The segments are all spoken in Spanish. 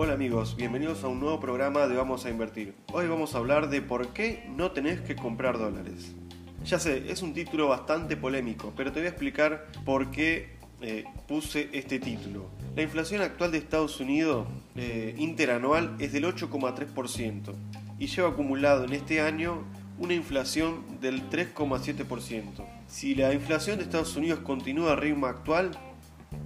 amigos? Bienvenidos a un nuevo programa de Vamos a Invertir. Hoy vamos a hablar de por qué no tenés que comprar dólares. Ya sé, es un título bastante polémico, pero te voy a explicar por qué eh, puse este título. La inflación actual de Estados Unidos eh, interanual es del 8,3% y lleva acumulado en este año una inflación del 3,7%. Si la inflación de Estados Unidos continúa a ritmo actual,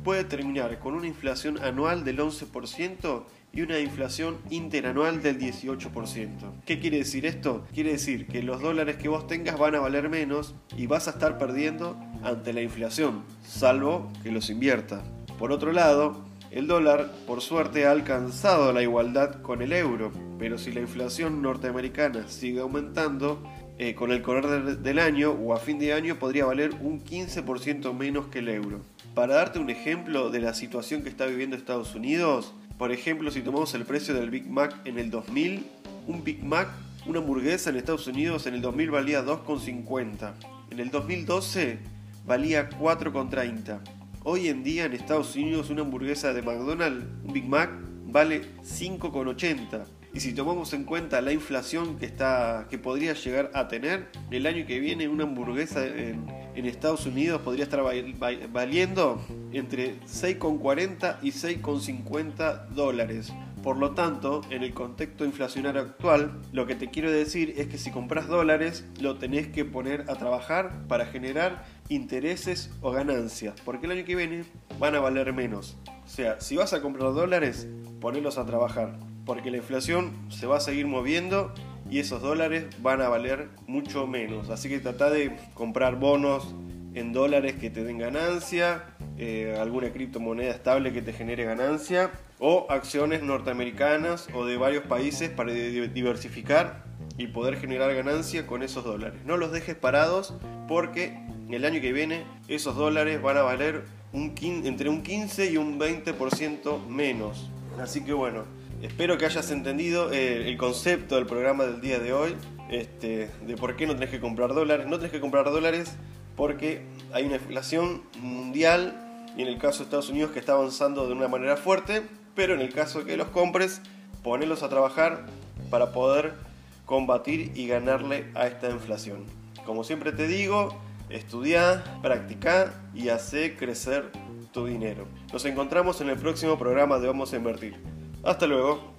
puede terminar con una inflación anual del 11% y una inflación interanual del 18%. ¿Qué quiere decir esto? Quiere decir que los dólares que vos tengas van a valer menos y vas a estar perdiendo ante la inflación, salvo que los inviertas. Por otro lado, el dólar, por suerte, ha alcanzado la igualdad con el euro, pero si la inflación norteamericana sigue aumentando, eh, con el correr del año o a fin de año podría valer un 15% menos que el euro. Para darte un ejemplo de la situación que está viviendo Estados Unidos, por ejemplo, si tomamos el precio del Big Mac en el 2000, un Big Mac, una hamburguesa en Estados Unidos en el 2000 valía 2,50. En el 2012 valía 4,30. Hoy en día en Estados Unidos una hamburguesa de McDonald's, un Big Mac, vale 5,80. Y si tomamos en cuenta la inflación que, está, que podría llegar a tener, el año que viene una hamburguesa en, en Estados Unidos podría estar valiendo entre 6,40 y 6,50 dólares. Por lo tanto, en el contexto inflacionario actual, lo que te quiero decir es que si compras dólares, lo tenés que poner a trabajar para generar intereses o ganancias, porque el año que viene van a valer menos. O sea, si vas a comprar dólares, ponelos a trabajar porque la inflación se va a seguir moviendo y esos dólares van a valer mucho menos. Así que trata de comprar bonos en dólares que te den ganancia, eh, alguna criptomoneda estable que te genere ganancia o acciones norteamericanas o de varios países para diversificar y poder generar ganancia con esos dólares. No los dejes parados porque el año que viene esos dólares van a valer entre un 15 y un 20% menos. Así que bueno, Espero que hayas entendido eh, el concepto del programa del día de hoy, este, de por qué no tenés que comprar dólares. No tenés que comprar dólares porque hay una inflación mundial y en el caso de Estados Unidos que está avanzando de una manera fuerte, pero en el caso de que los compres, ponelos a trabajar para poder combatir y ganarle a esta inflación. Como siempre te digo, estudia, practica y hace crecer tu dinero. Nos encontramos en el próximo programa de Vamos a Invertir. Hasta luego.